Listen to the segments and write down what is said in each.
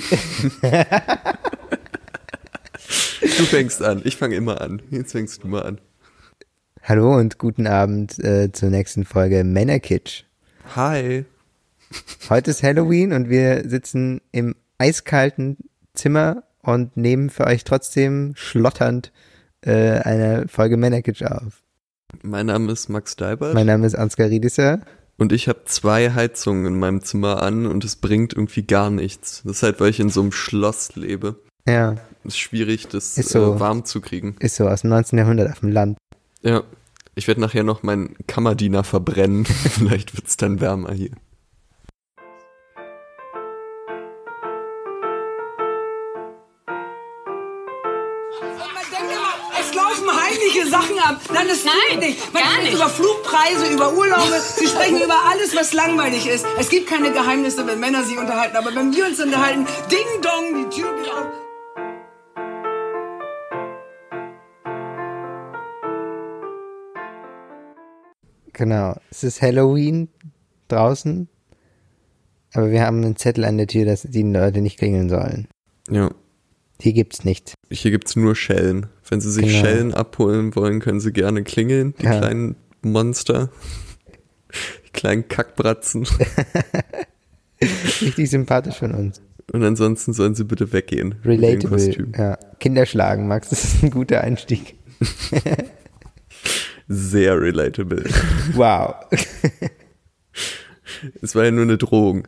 Du fängst an. Ich fange immer an. Jetzt fängst du mal an. Hallo und guten Abend äh, zur nächsten Folge Männerkitsch. Hi. Heute ist Halloween und wir sitzen im eiskalten Zimmer und nehmen für euch trotzdem schlotternd äh, eine Folge Männerkitsch auf. Mein Name ist Max Deibert. Mein Name ist Ansgar Riedisser. Und ich habe zwei Heizungen in meinem Zimmer an und es bringt irgendwie gar nichts. Das ist halt, weil ich in so einem Schloss lebe. Ja, Es ist schwierig, das Ist so. äh, warm zu kriegen. ist so aus dem 19. Jahrhundert auf dem Land. Ja. Ich werde nachher noch meinen Kammerdiener verbrennen. Vielleicht wird's dann wärmer hier. Sachen ab. Nein, das Nein, tut nicht. Man gar spricht nicht. über Flugpreise, über Urlaube. Sie sprechen über alles, was langweilig ist. Es gibt keine Geheimnisse, wenn Männer sich unterhalten. Aber wenn wir uns unterhalten, ding dong, die Tür geht auf. Genau. Es ist Halloween draußen, aber wir haben einen Zettel an der Tür, dass die Leute nicht klingeln sollen. Ja. Hier gibt's nichts. Hier gibt's nur Schellen. Wenn Sie sich Genau. Schellen abholen wollen, können Sie gerne klingeln. Die Ja. kleinen Monster. Die kleinen Kackbratzen. Richtig sympathisch von uns. Und ansonsten sollen Sie bitte weggehen. Relatable. Ja. Kinder schlagen, Max, das ist ein guter Einstieg. Sehr relatable. Wow. Es war ja nur eine Drohung.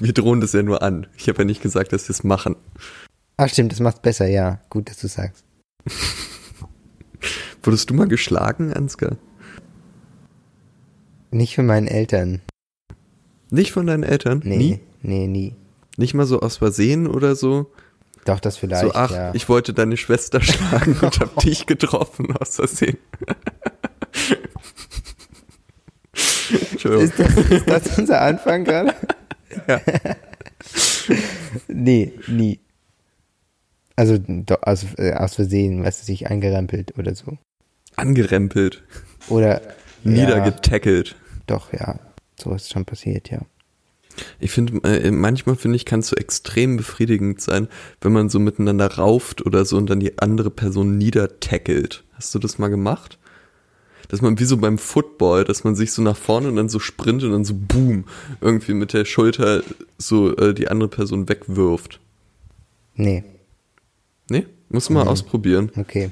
Wir drohen das ja nur an. Ich habe ja nicht gesagt, dass wir es machen. Ach stimmt, das macht's besser, ja. Gut, dass du sagst. Wurdest du mal geschlagen, Ansgar? Nicht von meinen Eltern. Nicht von deinen Eltern? Nee, Nie? nee, nie. Nicht mal so aus Versehen oder so? Doch, das vielleicht, so, ach, ja. ich wollte deine Schwester schlagen und hab dich getroffen aus Versehen. Entschuldigung. Ist das, ist das unser Anfang gerade? Ja. nee, nie. Also aus, äh, aus Versehen, was sich angerempelt oder so. Angerempelt, Oder ja, niedergetackelt. doch, ja. So ist schon passiert, ja. Ich finde, äh, manchmal finde ich, kann es so extrem befriedigend sein, wenn man so miteinander rauft oder so und dann die andere Person niedertackelt. Hast du das mal gemacht? Dass man wie so beim Football, dass man sich so nach vorne und dann so sprintet und dann so boom, irgendwie mit der Schulter so äh, die andere Person wegwirft. Nee, Nee? Muss man mal ausprobieren. okay.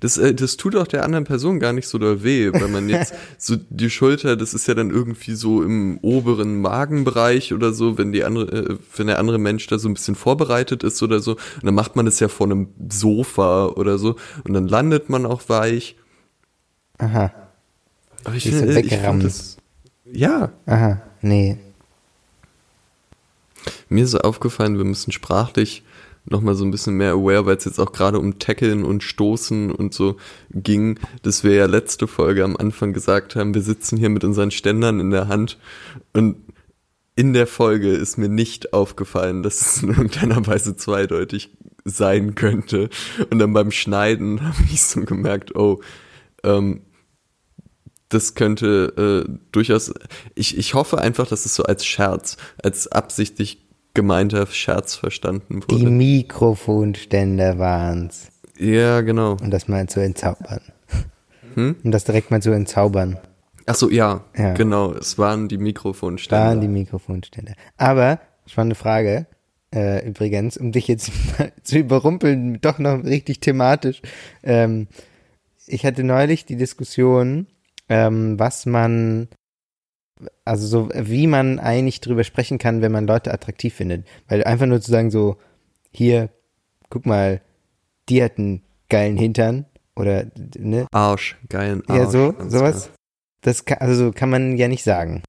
Das, äh, das tut auch der anderen Person gar nicht so doll weh, weil man jetzt so die Schulter, das ist ja dann irgendwie so im oberen Magenbereich oder so, wenn die andere, äh, wenn der andere Mensch da so ein bisschen vorbereitet ist oder so. Und dann macht man das ja vor einem Sofa oder so und dann landet man auch weich. Aha, Aber ich finde, ich find das, ja, aha, nee. mir ist aufgefallen, wir müssen sprachlich nochmal so ein bisschen mehr aware, weil es jetzt auch gerade um Tackeln und Stoßen und so ging, dass wir ja letzte Folge am Anfang gesagt haben, wir sitzen hier mit unseren Ständern in der Hand und in der Folge ist mir nicht aufgefallen, dass es in irgendeiner Weise zweideutig sein könnte. Und dann beim Schneiden habe ich so gemerkt, oh, ähm, das könnte äh, durchaus. Ich, ich hoffe einfach, dass es so als Scherz, als absichtlich gemeinter Scherz verstanden Die wurde. Mikrofonständer waren's. ja, genau. Um das mal zu entzaubern. Um das direkt mal zu entzaubern. Ach so, ja, Ja. genau. Es waren die Mikrofonständer. Waren die Mikrofonständer. Aber, spannende Frage, äh, übrigens, um dich jetzt mal zu überrumpeln, doch noch richtig thematisch. Ähm, ich hatte neulich die Diskussion, ähm, was man, also so, wie man eigentlich drüber sprechen kann, wenn man Leute attraktiv findet. Weil einfach nur zu sagen so, hier, guck mal, die hat einen geilen Hintern oder, ne? Arsch, geilen Arsch. Ja, so, sowas. klar. Das kann, also so kann man ja nicht sagen.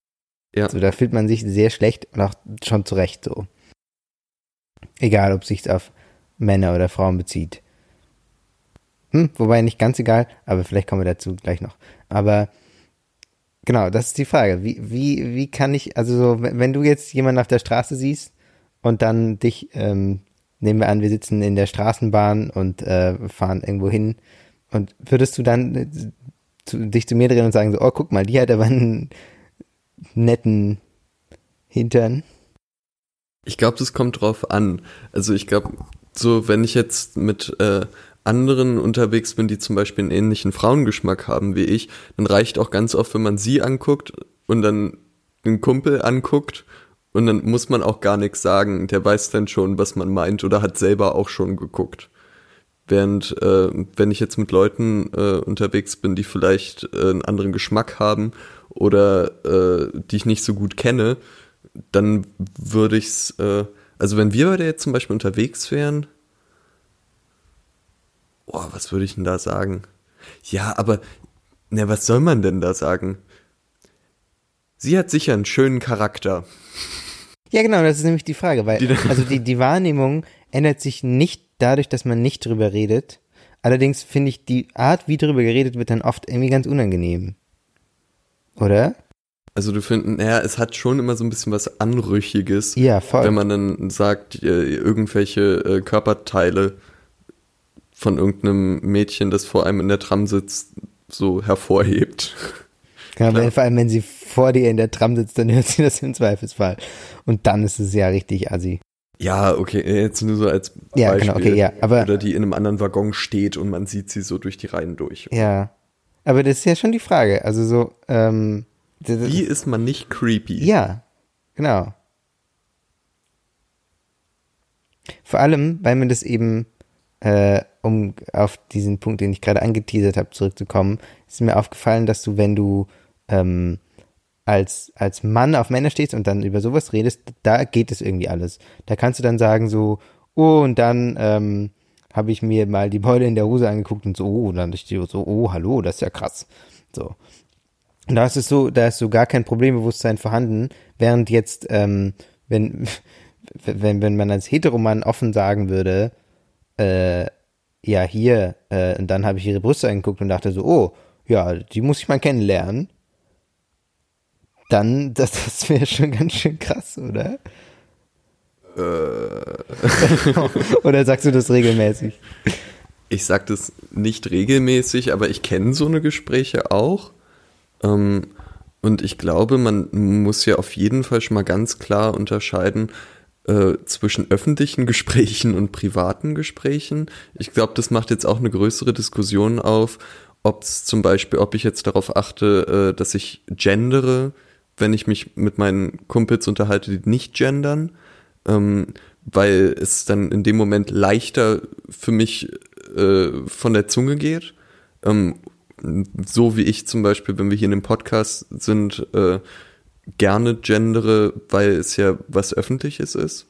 Ja. So, da fühlt man sich sehr schlecht und auch schon zurecht so. Egal, ob sich auf Männer oder Frauen bezieht. Hm, wobei nicht ganz egal, aber vielleicht kommen wir dazu gleich noch. Aber genau, das ist die Frage. Wie, wie, wie kann ich, also so, wenn du jetzt jemanden auf der Straße siehst und dann dich, ähm, nehmen wir an, wir sitzen in der Straßenbahn und äh, fahren irgendwo hin und würdest du dann äh, zu, dich zu mir drehen und sagen so, oh, guck mal, die hat aber einen netten Hintern. Ich glaube, das kommt drauf an. Also ich glaube, so wenn ich jetzt mit äh, anderen unterwegs bin, die zum Beispiel einen ähnlichen Frauengeschmack haben wie ich, dann reicht auch ganz oft, wenn man sie anguckt und dann einen Kumpel anguckt und dann muss man auch gar nichts sagen. Der weiß dann schon, was man meint oder hat selber auch schon geguckt. Während, äh, wenn ich jetzt mit Leuten äh, unterwegs bin, die vielleicht äh, einen anderen Geschmack haben oder äh, die ich nicht so gut kenne, dann würde ich's, äh, also wenn wir beide jetzt zum Beispiel unterwegs wären, boah, was würde ich denn da sagen? Ja, aber, ne, was soll man denn da sagen? Sie hat sicher einen schönen Charakter. Ja, genau, das ist nämlich die Frage, weil, Die- also die, die Wahrnehmung ändert sich nicht dadurch, dass man nicht drüber redet. Allerdings finde ich, die Art, wie drüber geredet wird, dann oft irgendwie ganz unangenehm. Oder? Also du findest, naja, es hat schon immer so ein bisschen was Anrüchiges, Ja, voll. wenn man dann sagt, äh, irgendwelche äh, Körperteile von irgendeinem Mädchen, das vor einem in der Tram sitzt, so hervorhebt. Genau, Klar. vor allem, wenn sie vor dir in der Tram sitzt, dann hört sie das im Zweifelsfall. Und dann ist es ja richtig assi. Ja, okay, jetzt nur so als Beispiel. Ja, genau, okay, ja, aber- Oder die in einem anderen Waggon steht und man sieht sie so durch die Reihen durch. Ja. Aber das ist ja schon die Frage. Also so, ähm, Wie ist man nicht creepy? Ja, genau. Vor allem, weil man das eben, äh, um auf diesen Punkt, den ich gerade angeteasert habe, zurückzukommen, ist mir aufgefallen, dass du, wenn du ähm, als, als Mann auf Männer stehst und dann über sowas redest, da geht es irgendwie alles. Da kannst du dann sagen so, oh, und dann ähm, habe ich mir mal die Beule in der Hose angeguckt und so, oh, und dann ich so, oh, hallo, das ist ja krass. So. Und da ist es so, da ist so gar kein Problembewusstsein vorhanden, während jetzt, ähm, wenn, wenn, wenn man als Heteroman offen sagen würde, äh, ja, hier, äh, und dann habe ich ihre Brüste angeguckt und dachte so, oh, ja, die muss ich mal kennenlernen. Dann, das, das wäre schon ganz schön krass, oder? oder sagst du das regelmäßig? Ich sag das nicht regelmäßig, aber ich kenne so eine Gespräche auch. Ähm, und ich glaube, man muss ja auf jeden Fall schon mal ganz klar unterscheiden äh, zwischen öffentlichen Gesprächen und privaten Gesprächen. Ich glaube, das macht jetzt auch eine größere Diskussion auf, ob es zum Beispiel, ob ich jetzt darauf achte, äh, dass ich gendere, wenn ich mich mit meinen Kumpels unterhalte, die nicht gendern ähm, weil es dann in dem Moment leichter für mich äh, von der Zunge geht. Ähm, so wie ich zum Beispiel, wenn wir hier in dem Podcast sind, äh, gerne gendere, weil es ja was Öffentliches ist.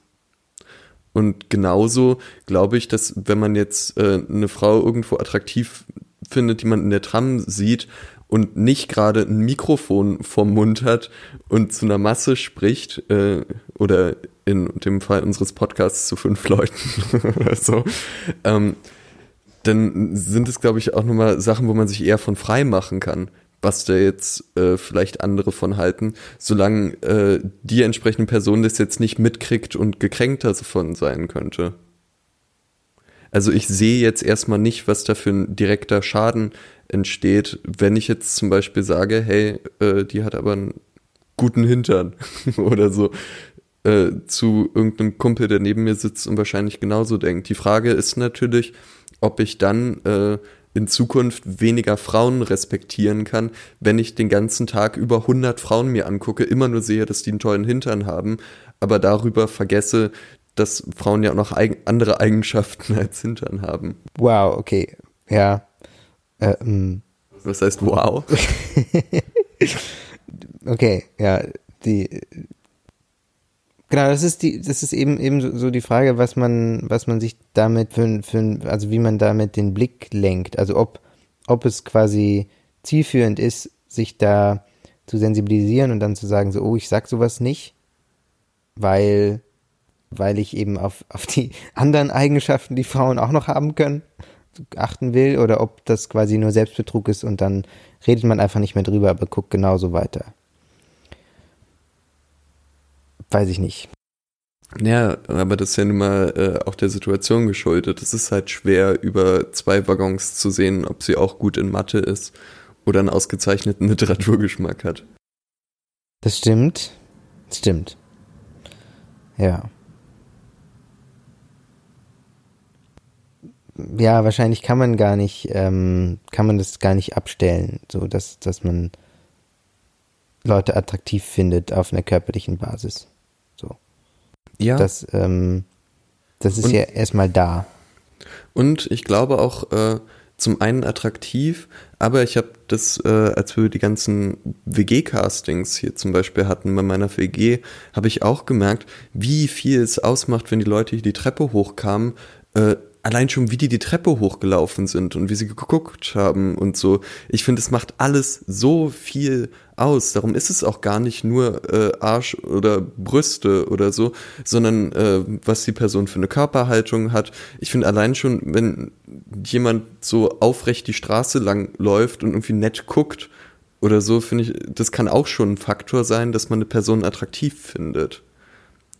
Und genauso glaube ich, dass wenn man jetzt äh, eine Frau irgendwo attraktiv findet, die man in der Tram sieht und nicht gerade ein Mikrofon vorm Mund hat und zu einer Masse spricht, äh, oder in dem Fall unseres Podcasts zu fünf Leuten oder so, ähm, dann sind es, glaube ich, auch nochmal Sachen, wo man sich eher von frei machen kann, was da jetzt äh, vielleicht andere von halten, solange äh, die entsprechende Person das jetzt nicht mitkriegt und gekränkter davon sein könnte. Also ich sehe jetzt erstmal nicht, was da für ein direkter Schaden entsteht, wenn ich jetzt zum Beispiel sage, hey, äh, die hat aber einen guten Hintern oder so äh, zu irgendeinem Kumpel, der neben mir sitzt und wahrscheinlich genauso denkt. Die Frage ist natürlich, ob ich dann äh, in Zukunft weniger Frauen respektieren kann, wenn ich den ganzen Tag über 100 Frauen mir angucke, immer nur sehe, dass die einen tollen Hintern haben, aber darüber vergesse, dass Frauen ja auch noch eig andere Eigenschaften als Hintern haben. Wow, okay. Ja. Äh, mm. Was heißt wow? Okay, ja, die genau, das ist die, das ist eben eben so, die Frage, was man, was man sich damit für, für also wie man damit den Blick lenkt, also ob ob es quasi zielführend ist, sich da zu sensibilisieren und dann zu sagen so, oh, ich sag sowas nicht, weil weil ich eben auf auf die anderen Eigenschaften, die Frauen auch noch haben können, achten will oder ob das quasi nur Selbstbetrug ist und dann redet man einfach nicht mehr drüber, aber guckt genauso weiter weiß ich nicht. Ja, aber das ist ja nun mal äh, auch der Situation geschuldet. Es ist halt schwer, über zwei Waggons zu sehen, ob sie auch gut in Mathe ist oder einen ausgezeichneten Literaturgeschmack hat. Das stimmt. Das stimmt. Ja. Ja, wahrscheinlich kann man gar nicht, ähm, kann man das gar nicht abstellen, so dass, dass man Leute attraktiv findet auf einer körperlichen Basis. Ja. Das, ähm, das ist Und- ja erstmal da. Und ich glaube auch äh, zum einen attraktiv, aber ich habe das, äh, als wir die ganzen WG-Castings hier zum Beispiel hatten bei meiner WG, habe ich auch gemerkt, wie viel es ausmacht, wenn die Leute hier die Treppe hochkamen. Äh, allein schon, wie die die Treppe hochgelaufen sind und wie sie geguckt haben und so. Ich finde, es macht alles so viel aus. Darum ist es auch gar nicht nur äh, Arsch oder Brüste oder so, sondern äh, was die Person für eine Körperhaltung hat. Ich finde allein schon, wenn jemand so aufrecht die Straße lang läuft und irgendwie nett guckt oder so, finde ich, das kann auch schon ein Faktor sein, dass man eine Person attraktiv findet.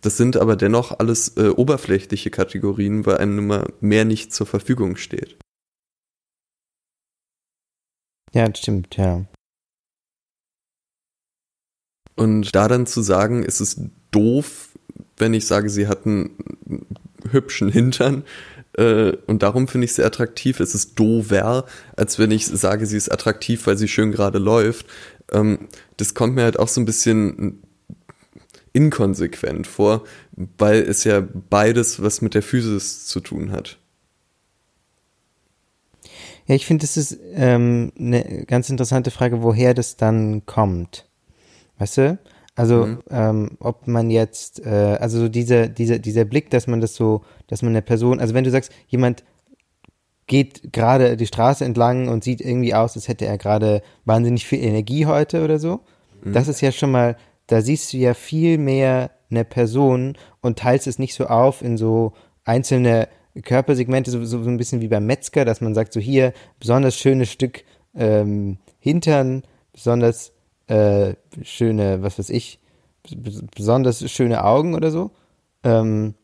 Das sind aber dennoch alles äh, oberflächliche Kategorien, weil einem immer mehr nicht zur Verfügung steht. Ja, das stimmt, ja. Und da dann zu sagen, es ist doof, wenn ich sage, sie hat einen hübschen Hintern, äh, und darum finde ich sie attraktiv. Es ist dover, als wenn ich sage, sie ist attraktiv, weil sie schön gerade läuft. Ähm, das kommt mir halt auch so ein bisschen inkonsequent vor, weil es ja beides was mit der Physis zu tun hat. Ja, ich finde, das ist ähm, eine ganz interessante Frage, woher das dann kommt. Weißt du? Also, Mhm. ähm, ob man jetzt, äh, also so dieser, dieser, dieser Blick, dass man das so, dass man eine Person, also wenn du sagst, jemand geht gerade die Straße entlang und sieht irgendwie aus, als hätte er gerade wahnsinnig viel Energie heute oder so, das ist ja schon mal, da siehst du ja viel mehr eine Person und teilst es nicht so auf in so einzelne Körpersegmente, so, so, ein bisschen wie beim Metzger, dass man sagt, so hier, besonders schönes Stück ähm, Hintern, besonders äh, schöne, was weiß ich, bes- besonders schöne Augen oder so. Ähm,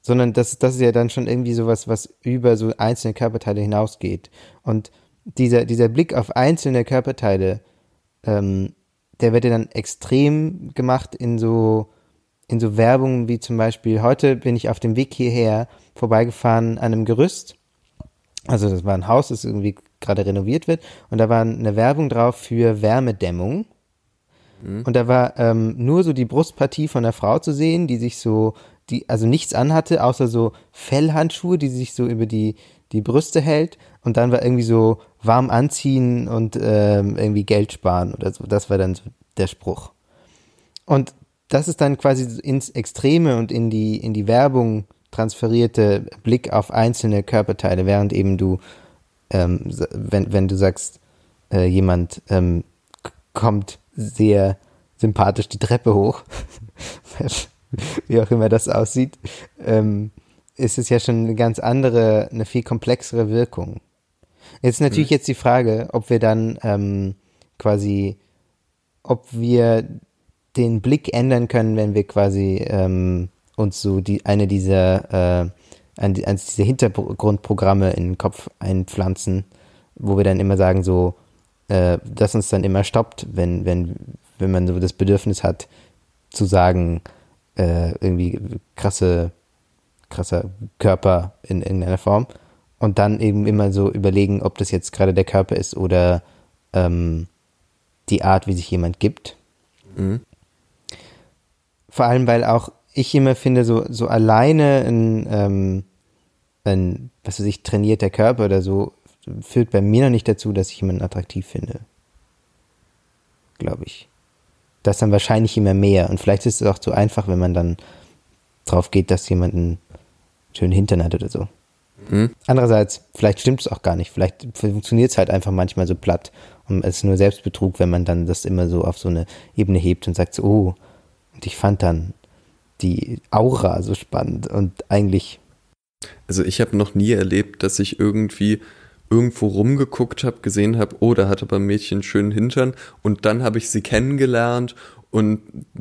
sondern das, das ist ja dann schon irgendwie sowas, was über so einzelne Körperteile hinausgeht. Und dieser, dieser Blick auf einzelne Körperteile, ähm, der wird ja dann extrem gemacht in so, in so Werbung wie zum Beispiel, heute bin ich auf dem Weg hierher vorbeigefahren an einem Gerüst. Also das war ein Haus, das irgendwie gerade renoviert wird. Und da war eine Werbung drauf für Wärmedämmung. Und da war ähm, nur so die Brustpartie von der Frau zu sehen, die sich so, die also nichts anhatte, außer so Fellhandschuhe, die sich so über die, die Brüste hält. Und dann war irgendwie so warm anziehen und ähm, irgendwie Geld sparen oder so. Das war dann so der Spruch. Und das ist dann quasi ins Extreme und in die, in die Werbung transferierte Blick auf einzelne Körperteile, während eben du, ähm, wenn, wenn du sagst, äh, jemand ähm, kommt sehr sympathisch die Treppe hoch, wie auch immer das aussieht, ähm, ist es ja schon eine ganz andere, eine viel komplexere Wirkung. Jetzt ist natürlich jetzt die Frage, ob wir dann ähm, quasi, ob wir den Blick ändern können, wenn wir quasi ähm, uns so die eine dieser äh, ein, eines dieser Hintergrundprogramme in den Kopf einpflanzen, wo wir dann immer sagen so, äh, das uns dann immer stoppt, wenn wenn wenn man so das Bedürfnis hat zu sagen äh, irgendwie krasse krasser Körper in irgendeiner Form und dann eben immer so überlegen, ob das jetzt gerade der Körper ist oder ähm, die Art, wie sich jemand gibt. Mhm. Vor allem, weil auch ich immer finde, so, so alleine ein, ähm, ein, was weiß ich, trainierter Körper oder so, führt bei mir noch nicht dazu, dass ich jemanden attraktiv finde. Glaube ich. Das dann wahrscheinlich immer mehr. Und vielleicht ist es auch zu einfach, wenn man dann drauf geht, dass jemand schönen Hintern hat oder so. Mhm. Andererseits, vielleicht stimmt es auch gar nicht. Vielleicht funktioniert es halt einfach manchmal so platt. Und es ist nur Selbstbetrug, wenn man dann das immer so auf so eine Ebene hebt und sagt so, oh, und ich fand dann die Aura so spannend und eigentlich, Also ich habe noch nie erlebt, dass ich irgendwie irgendwo rumgeguckt habe, gesehen habe, oh, da hat aber ein Mädchen einen schönen Hintern und dann habe ich sie kennengelernt und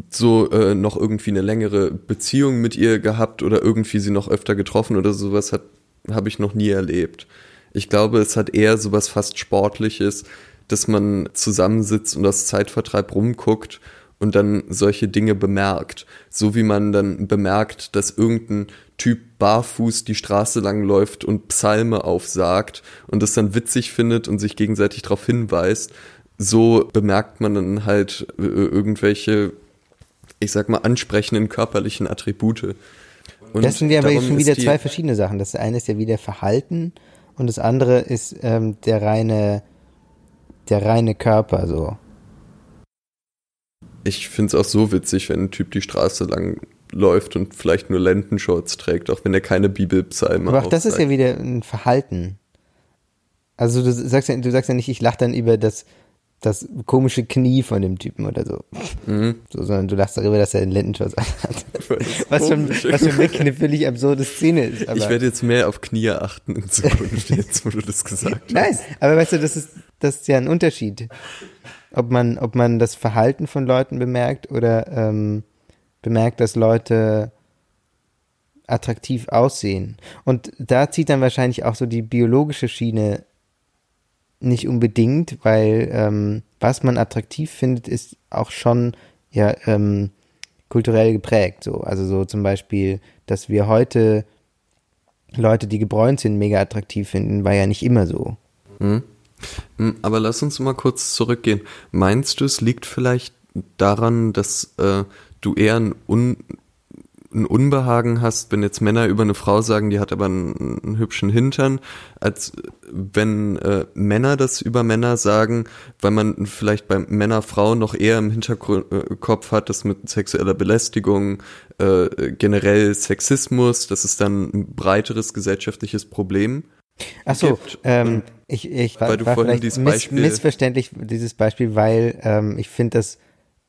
so äh, noch irgendwie eine längere Beziehung mit ihr gehabt oder irgendwie sie noch öfter getroffen oder sowas hat habe ich noch nie erlebt. Ich glaube, es hat eher sowas fast sportliches, dass man zusammensitzt und aus Zeitvertreib rumguckt und dann solche Dinge bemerkt. So wie man dann bemerkt, dass irgendein Typ barfuß die Straße lang läuft und Psalme aufsagt und das dann witzig findet und sich gegenseitig darauf hinweist. So bemerkt man dann halt äh, irgendwelche, ich sag mal, ansprechenden körperlichen Attribute. Und das sind ja aber schon wieder zwei verschiedene Sachen. Das eine ist ja wieder Verhalten und das andere ist ähm, der reine, der reine Körper so. Ich finde es auch so witzig, wenn ein Typ die Straße lang läuft und vielleicht nur Lendenshorts trägt, auch wenn er keine Bibelpsalme Aber auch das ist ja wieder ein Verhalten. Also du sagst ja, du sagst ja nicht, ich lache dann über das das komische Knie von dem Typen oder so. Mhm. so sondern du lachst darüber, dass er einen Lendenschutz hat. Was schon, was schon wirklich eine völlig absurde Szene ist. ich werde jetzt mehr auf Knie achten in Zukunft, jetzt wo du das gesagt hast. Nein, aber weißt du, das ist, das ist ja ein Unterschied. Ob man, ob man das Verhalten von Leuten bemerkt oder ähm, bemerkt, dass Leute attraktiv aussehen. Und da zieht dann wahrscheinlich auch so die biologische Schiene nicht unbedingt, weil ähm, was man attraktiv findet, ist auch schon ja ähm, kulturell geprägt. So. Also so zum Beispiel, dass wir heute Leute, die gebräunt sind, mega attraktiv finden, war ja nicht immer so. Hm. hm aber lass uns mal kurz zurückgehen. Meinst du, es liegt vielleicht daran, dass äh, du eher ein un ein Unbehagen hast, wenn jetzt Männer über eine Frau sagen, die hat aber einen, einen hübschen Hintern, als wenn äh, Männer das über Männer sagen, weil man vielleicht bei Männer, Frauen noch eher im Hinterkopf hat, das mit sexueller Belästigung, äh, generell Sexismus, das ist dann ein breiteres gesellschaftliches Problem. Ach so, ähm, ich, ich war, war vielleicht miss, Beispiel missverständlich dieses Beispiel, weil ähm, ich finde das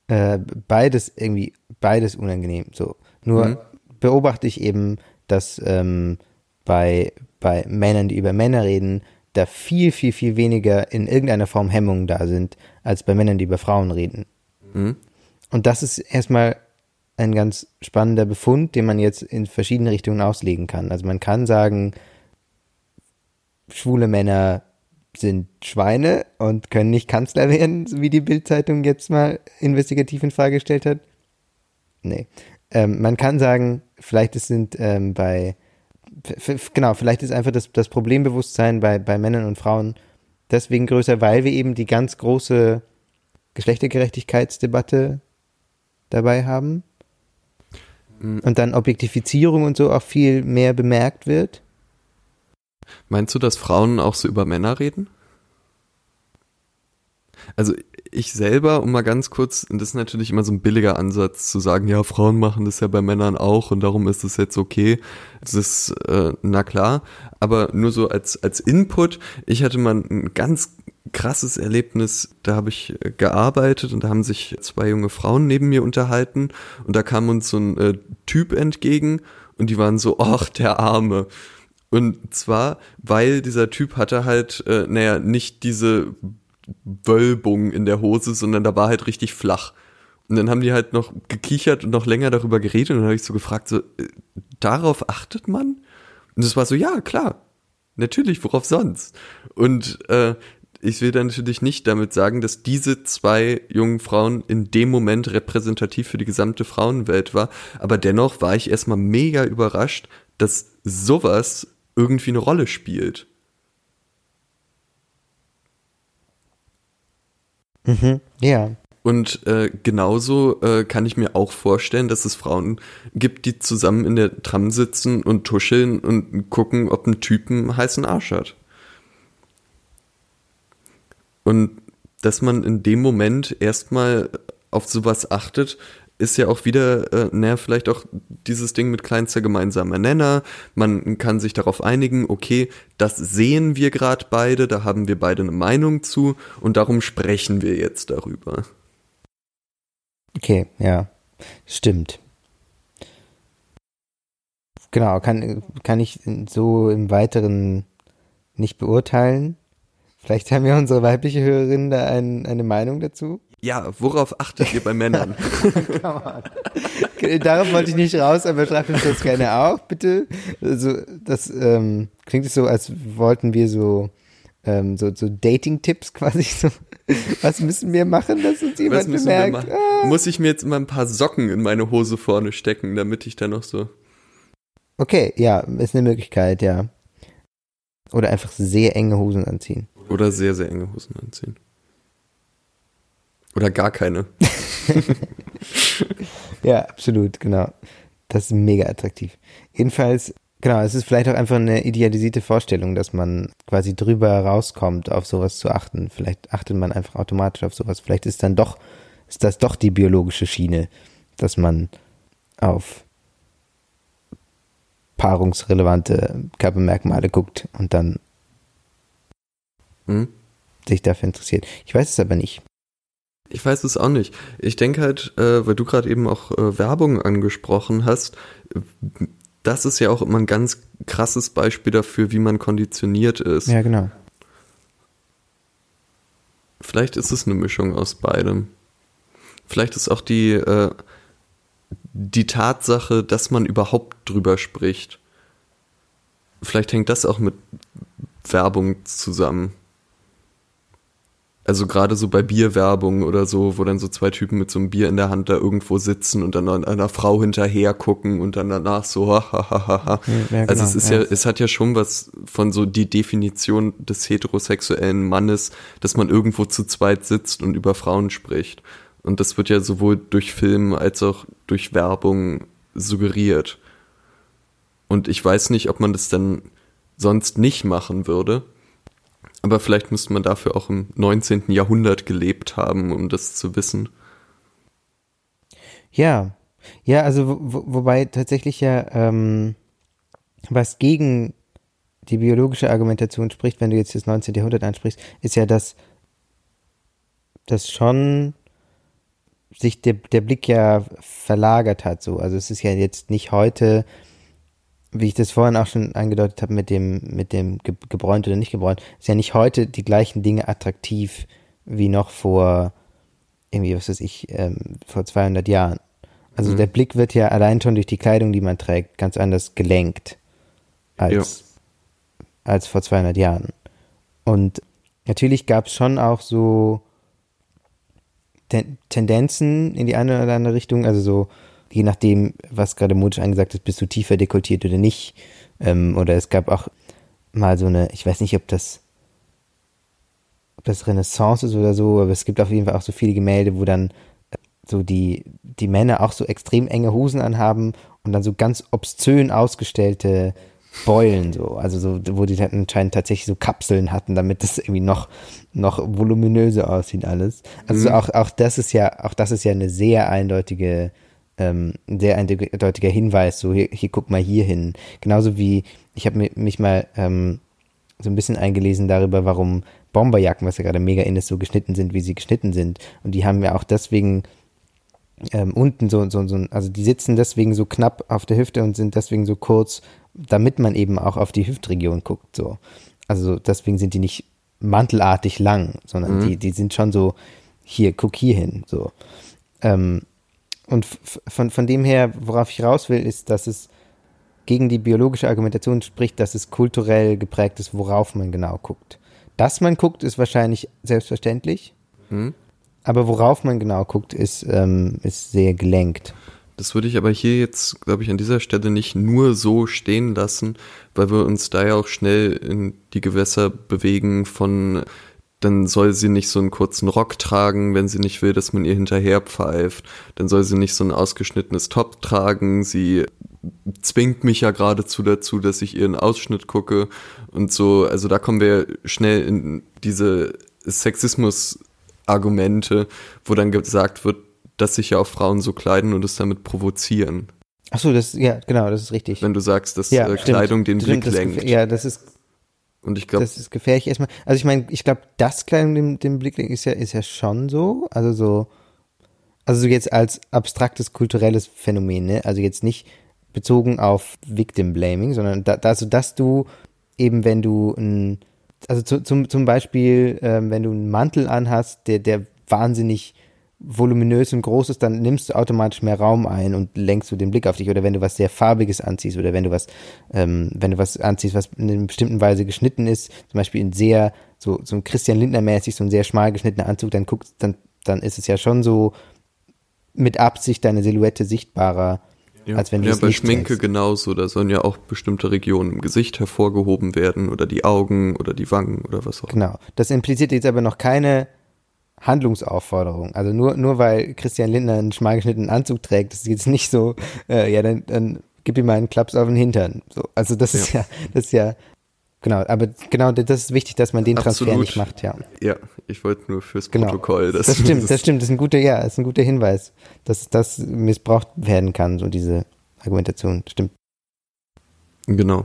äh, beides irgendwie beides unangenehm. So nur mhm. beobachte ich eben, dass ähm, bei, bei Männern, die über Männer reden, da viel, viel, viel weniger in irgendeiner Form Hemmungen da sind, als bei Männern, die über Frauen reden. Mhm. Und das ist erstmal ein ganz spannender Befund, den man jetzt in verschiedene Richtungen auslegen kann. Also man kann sagen, schwule Männer sind Schweine und können nicht Kanzler werden, wie die Bildzeitung jetzt mal investigativ in Frage gestellt hat. Nee ähm, man kann sagen, vielleicht es sind ähm, bei, genau, vielleicht ist einfach das, das Problembewusstsein bei, bei Männern und Frauen deswegen größer, weil wir eben die ganz große Geschlechtergerechtigkeitsdebatte dabei haben. Mhm. Und dann Objektifizierung und so auch viel mehr bemerkt wird. Meinst du, dass Frauen auch so über Männer reden? Also ich selber, um mal ganz kurz, das ist natürlich immer so ein billiger Ansatz zu sagen, ja, Frauen machen das ja bei Männern auch und darum ist es jetzt okay. Das ist, äh, na klar, aber nur so als, als Input. Ich hatte mal ein ganz krasses Erlebnis, da habe ich äh, gearbeitet und da haben sich zwei junge Frauen neben mir unterhalten und da kam uns so ein äh, Typ entgegen und die waren so, ach, der Arme. Und zwar, weil dieser Typ hatte halt, äh, naja, nicht diese Wölbung in der Hose, sondern da war halt richtig flach. Und dann haben die halt noch gekichert und noch länger darüber geredet und dann habe ich so gefragt, so, äh, darauf achtet man? Und es war so, ja, klar, natürlich, worauf sonst? Und äh, ich will dann natürlich nicht damit sagen, dass diese zwei jungen Frauen in dem Moment repräsentativ für die gesamte Frauenwelt war, aber dennoch war ich erstmal mega überrascht, dass sowas irgendwie eine Rolle spielt. Mhm, ja. Und äh, genauso äh, kann ich mir auch vorstellen, dass es Frauen gibt, die zusammen in der Tram sitzen und tuscheln und gucken, ob ein Typen heißen Arsch hat. Und dass man in dem Moment erstmal auf sowas achtet, ist ja auch wieder, äh, naja, vielleicht auch dieses Ding mit kleinster gemeinsamer Nenner. Man kann sich darauf einigen, okay, das sehen wir gerade beide, da haben wir beide eine Meinung zu und darum sprechen wir jetzt darüber. Okay, ja, stimmt. Genau, kann, kann ich so im Weiteren nicht beurteilen. Vielleicht haben ja unsere weibliche Hörerin da ein, eine Meinung dazu. Ja, worauf achtet ihr bei Männern? Darauf wollte ich nicht raus, aber schreibt uns das gerne auch, bitte. Also, das ähm, klingt so, als wollten wir so ähm, so, so Dating-Tipps quasi. So, was müssen wir machen, dass uns jemand Was müssen wir bemerkt? Ah. Muss ich mir jetzt mal ein paar Socken in meine Hose vorne stecken, damit ich da noch so. Okay, ja, ist eine Möglichkeit, ja. Oder einfach sehr enge Hosen anziehen. Oder sehr, sehr enge Hosen anziehen. Oder gar keine. Ja, absolut, genau. Das ist mega attraktiv. Jedenfalls, genau, es ist vielleicht auch einfach eine idealisierte Vorstellung, dass man quasi drüber rauskommt, auf sowas zu achten. Vielleicht achtet man einfach automatisch auf sowas. Vielleicht ist dann doch, ist das doch die biologische Schiene, dass man auf paarungsrelevante Körpermerkmale guckt und dann Hm? sich dafür interessiert. Ich weiß es aber nicht. Ich weiß es auch nicht. Ich denke halt, äh, weil du gerade eben auch äh, Werbung angesprochen hast, das ist ja auch immer ein ganz krasses Beispiel dafür, wie man konditioniert ist. Ja, genau. Vielleicht ist es eine Mischung aus beidem. Vielleicht ist auch die, äh, die Tatsache, dass man überhaupt drüber spricht. Vielleicht hängt das auch mit Werbung zusammen. Also gerade so bei Bierwerbung oder so, wo dann so zwei Typen mit so einem Bier in der Hand da irgendwo sitzen und dann an einer Frau hinterher gucken und dann danach so ha ha ha ha. ha. Ja, ja, also genau, es ist ja. ja, es hat ja schon was von so die Definition des heterosexuellen Mannes, dass man irgendwo zu zweit sitzt und über Frauen spricht. Und das wird ja sowohl durch Film als auch durch Werbung suggeriert. Und ich weiß nicht, ob man das dann sonst nicht machen würde. Aber vielleicht müsste man dafür auch im 19. Jahrhundert gelebt haben, um das zu wissen. Ja, ja, also wo, wo, wobei tatsächlich ja ähm, was gegen die biologische Argumentation spricht, wenn du jetzt das 19. Jahrhundert ansprichst, ist ja, dass das schon sich der, der Blick ja verlagert hat so. Also es ist ja jetzt nicht heute, wie ich das vorhin auch schon angedeutet habe mit dem, mit dem ge gebräunt oder nicht gebräunt, ist ja nicht heute die gleichen Dinge attraktiv wie noch vor irgendwie, was weiß ich, ähm, vor 200 Jahren. Also Mhm. der Blick wird ja allein schon durch die Kleidung, die man trägt, ganz anders gelenkt als, als vor 200 Jahren. Und natürlich gab es schon auch so Ten Tendenzen in die eine oder andere Richtung, also so, je nachdem, was gerade modisch angesagt ist, bist du tiefer dekoltiert oder nicht. Ähm, oder es gab auch mal so eine, ich weiß nicht, ob das ob das Renaissance ist oder so, aber es gibt auf jeden Fall auch so viele Gemälde, wo dann äh, so die, die Männer auch so extrem enge Hosen anhaben und dann so ganz obszön ausgestellte Beulen so, also so, wo die dann anscheinend tatsächlich so Kapseln hatten, damit das irgendwie noch, noch voluminöser aussieht alles. Also so auch, auch das ist ja, auch das ist ja eine sehr eindeutige, ähm, ein sehr eindeutiger Hinweis, so hier, hier guck mal hier hin. Genauso wie, ich habe mi- mich mal ähm, so ein bisschen eingelesen darüber, warum Bomberjacken, was ja gerade mega in ist, so geschnitten sind, wie sie geschnitten sind. Und die haben ja auch deswegen ähm, unten so, so, so, also die sitzen deswegen so knapp auf der Hüfte und sind deswegen so kurz, damit man eben auch auf die Hüftregion guckt, so. Also deswegen sind die nicht mantelartig lang, sondern die, die sind schon so, hier, guck hier hin, so. Ähm, und von, von dem her, worauf ich raus will, ist, dass es gegen die biologische Argumentation spricht, dass es kulturell geprägt ist, worauf man genau guckt. Dass man guckt, ist wahrscheinlich selbstverständlich. Aber worauf man genau guckt, ist, ähm, ist sehr gelenkt. Das würde ich aber hier jetzt, glaube ich, an dieser Stelle nicht nur so stehen lassen, weil wir uns da ja auch schnell in die Gewässer bewegen von, dann soll sie nicht so einen kurzen Rock tragen, wenn sie nicht will, dass man ihr hinterher pfeift. Dann soll sie nicht so ein ausgeschnittenes Top tragen. Sie zwingt mich ja geradezu dazu, dass ich ihren Ausschnitt gucke und so. Also da kommen wir schnell in diese Sexismus-Argumente, wo dann gesagt wird, dass sich ja auch Frauen so kleiden und es damit provozieren. Ach so, das, ja, genau, das ist richtig. Wenn du sagst, dass ja, äh. Kleidung den Stimmt, Blick lenkt. Ja, das ist, Und ich glaube, das ist gefährlich erstmal. Also ich meine, ich glaube, das Kleidung den, den Blick lenkt ist ja, ist ja schon so. Also so, also so jetzt als abstraktes kulturelles Phänomen, ne? Also jetzt nicht bezogen auf Victim Blaming, sondern da, also dass du eben, wenn du ein, also zu, zum, zum Beispiel, ähm, wenn du einen Mantel anhast, der, der wahnsinnig voluminös und groß ist, dann nimmst du automatisch mehr Raum ein und lenkst du den Blick auf dich. Oder wenn du was sehr farbiges anziehst oder wenn du was, ähm, wenn du was anziehst, was in einer bestimmten Weise geschnitten ist, zum Beispiel in sehr so, so ein Christian Lindner-mäßig, so ein sehr schmal geschnittener Anzug, dann guckst, dann, dann ist es ja schon so mit Absicht deine Silhouette sichtbarer, Ja, als wenn du ja es bei nicht Schminke trägst. genauso. Da sollen ja auch bestimmte Regionen im Gesicht hervorgehoben werden oder die Augen oder die Wangen oder was auch immer. Genau. Das impliziert jetzt aber noch keine Handlungsaufforderung. Also nur, nur weil Christian Lindner einen schmal geschnittenen Anzug trägt, das ist jetzt nicht so, äh, ja, dann, dann gib ihm mal einen Klaps auf den Hintern. So, also das ist ja, das ist ja, genau, aber genau, das ist wichtig, dass man den Transfer Absolut. nicht macht, ja. Ja, ich wollte nur fürs Genau. Protokoll. Das, dass- stimmt, das stimmt, das ist ein guter, ja, das ist ein guter Hinweis, dass das missbraucht werden kann, so diese Argumentation. Stimmt. Genau.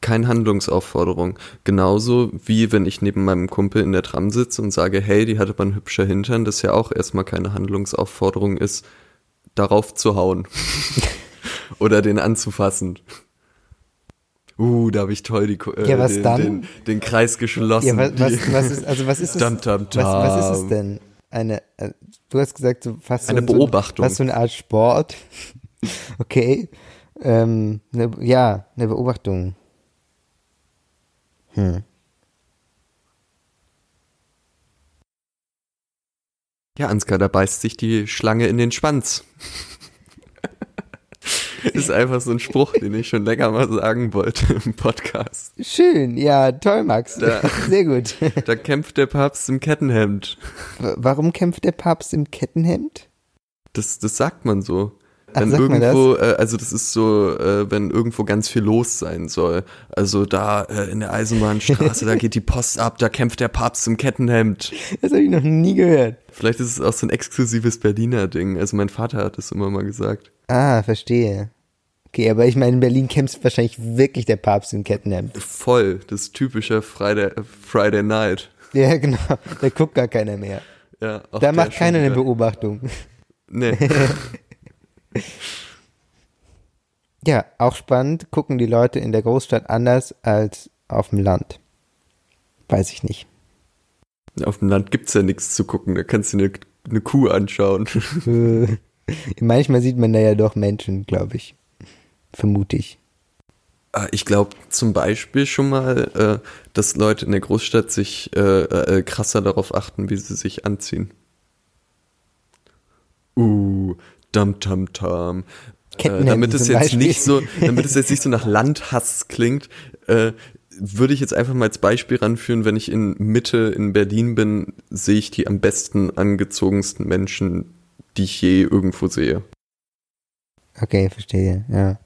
Keine Handlungsaufforderung. Genauso wie wenn ich neben meinem Kumpel in der Tram sitze und sage, hey, die hat aber ein hübscher Hintern, das ja auch erstmal keine Handlungsaufforderung ist, darauf zu hauen. Oder den anzufassen. Uh, da habe ich toll die, äh, Ja, den? Den, den Kreis geschlossen. Ja, was, was, was ist, also was ist es? Dam, dam, Was, was ist es denn? Eine, äh, du hast gesagt, so fast Eine so, Beobachtung. Fast so eine Art Sport. Okay. Ähm, ne, ja, eine Beobachtung. Hm. Ja, Ansgar, da beißt sich die Schlange in den Schwanz. ist einfach so ein Spruch, den ich schon länger mal sagen wollte im Podcast. Schön, ja, toll, Max. Da- Sehr gut. Da kämpft der Papst im Kettenhemd. Warum kämpft der Papst im Kettenhemd? Das, das sagt man so. Ach, Wenn man irgendwo, äh, also das ist so, äh, wenn irgendwo ganz viel los sein soll. Also da äh, in der Eisenbahnstraße, da geht die Post ab, da kämpft der Papst im Kettenhemd. Das habe ich noch nie gehört. Vielleicht ist es auch so ein exklusives Berliner Ding. Also mein Vater hat es immer mal gesagt. Ah, verstehe. Okay, aber ich meine, in Berlin kämpft wahrscheinlich wirklich der Papst im Kettenhemd. Voll, das typische Friday, Friday Night. Ja, genau. Da guckt gar keiner mehr. Ja, Da macht keiner eine. Beobachtung. Nee. Ja, auch spannend, gucken die Leute in der Großstadt anders als auf dem Land. Weiß ich nicht. Auf dem Land gibt's ja nichts zu gucken. Da kannst du eine, eine Kuh anschauen. Manchmal sieht man da ja doch Menschen, glaube ich. Vermute ich. Ah, Ich glaube zum Beispiel schon mal, äh, dass Leute in der Großstadt sich äh, äh, krasser darauf achten, wie sie sich anziehen. Uh, dam tam tam. Äh, damit es jetzt Beispiel. nicht so, damit es jetzt nicht so nach Landhass klingt, äh, würde ich jetzt einfach mal als Beispiel ranführen, wenn ich in Mitte in Berlin bin, sehe ich die am besten angezogensten Menschen, die ich je irgendwo sehe. Okay, verstehe, ja.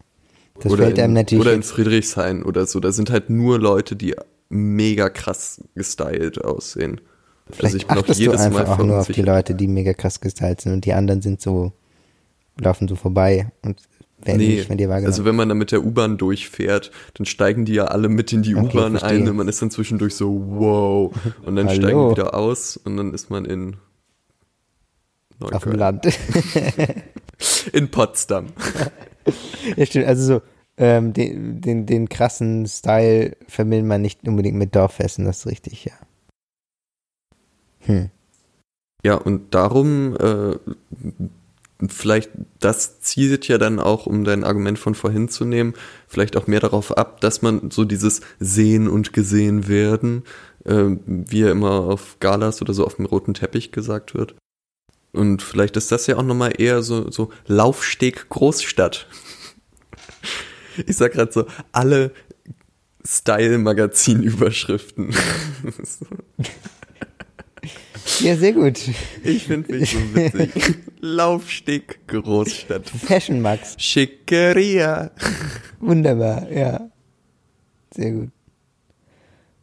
Das oder fällt in, einem natürlich oder in Friedrichshain oder so. Da sind halt nur Leute, die mega krass gestylt aussehen. vielleicht also ich bin auch achtest du jedes einfach Mal auch nur auf die. Leute, die mega krass gestylt sind und die anderen sind so, laufen so vorbei und werden Nee, nicht von dir wahrgenommen. also wenn man da mit der U-Bahn durchfährt, dann steigen die ja alle mit in die Okay, U-Bahn ein und man ist dann zwischendurch so, wow. Und dann steigen die wieder aus und dann ist man in auf dem Neukölln. Land. In Potsdam. ja, stimmt, also so, ähm, den, den, den krassen Style vermittelt man nicht unbedingt mit Dorffesten, das ist richtig, ja. Hm. Ja, und darum, äh, vielleicht, das zielt ja dann auch, um dein Argument von vorhin zu nehmen, vielleicht auch mehr darauf ab, dass man so dieses Sehen und gesehen werden, äh, wie ja immer auf Galas oder so auf dem roten Teppich gesagt wird. Und vielleicht ist das ja auch nochmal eher so, so Laufsteg Großstadt. Ich sag gerade so, alle Style-Magazin-Überschriften. Ja, sehr gut. Ich finde mich so witzig. Laufsteg Großstadt. Fashion Max. Schickeria. Wunderbar, ja. Sehr gut.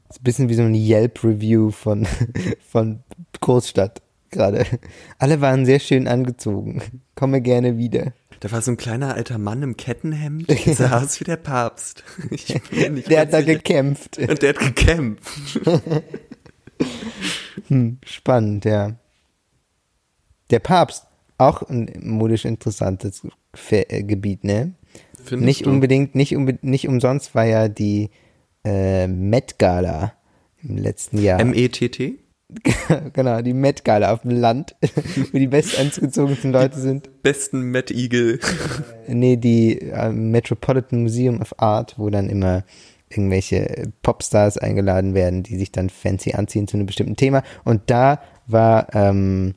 ist ein bisschen wie so ein Yelp-Review von, von Großstadt gerade. Alle waren sehr schön angezogen. Komme gerne wieder. Da war so ein kleiner alter Mann im Kettenhemd. Der sah aus wie der Papst. Der hat da gekämpft. Und der hat gekämpft. Spannend, ja. Der Papst, auch ein modisch interessantes äh, Gebiet, ne? Findest Nicht du? unbedingt, nicht, unbe nicht umsonst war ja die äh, Met Gala im letzten Jahr. M-E-T-T? genau, die Met Gala auf dem Land, wo die bestangezogensten Leute sind. Besten Met Eagle. Nee, die äh, Metropolitan Museum of Art, wo dann immer irgendwelche Popstars eingeladen werden, die sich dann fancy anziehen zu einem bestimmten Thema. Und da war ähm,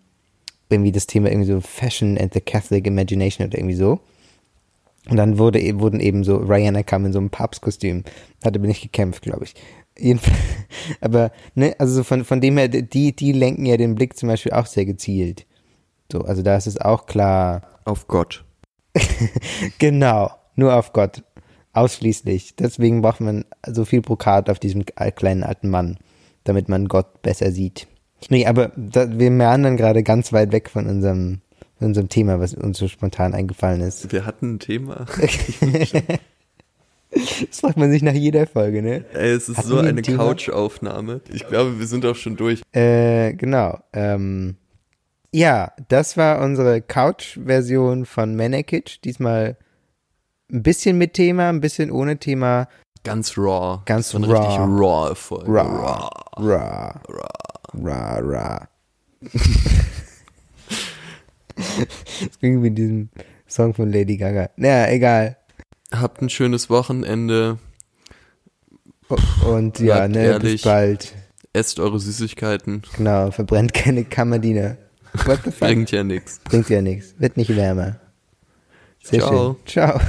irgendwie das Thema irgendwie so Fashion and the Catholic Imagination oder irgendwie so. Und dann wurde, e-, wurden eben so, Rihanna kam in so einem Papstkostüm. Hatte bin ich gekämpft, glaube ich. Jedenfalls, aber, ne, also von, von dem her, die, die lenken ja den Blick zum Beispiel auch sehr gezielt. So, also da ist es auch klar. Auf Gott. genau, nur auf Gott. Ausschließlich. Deswegen braucht man so viel Brokat auf diesem kleinen alten Mann, damit man Gott besser sieht. Nee, aber da, wir meandern gerade ganz weit weg von unserem, von unserem Thema, was uns so spontan eingefallen ist. Wir hatten ein Thema. das fragt man sich nach jeder Folge, ne? Ey, es ist Hatten so ein eine Thema? Couch-Aufnahme. Ich glaube, wir sind auch schon durch. Äh, genau. Ähm, ja, das war unsere Couch-Version von Manekitsch. Diesmal ein bisschen mit Thema, ein bisschen ohne Thema. Ganz raw. Ganz so raw. richtig raw Folge. Raw. Raw. Raw. Raw. das klingt wie in diesem Song von Lady Gaga. Naja, egal. Habt ein schönes Wochenende. Und ja, Bleibt ne, ehrlich. bis bald. Esst eure Süßigkeiten. Genau, verbrennt keine Kammerdiener. What the fuck? Bringt ja nichts. Bringt ja nichts. Wird nicht wärmer. Sehr Ciao. schön. Ciao.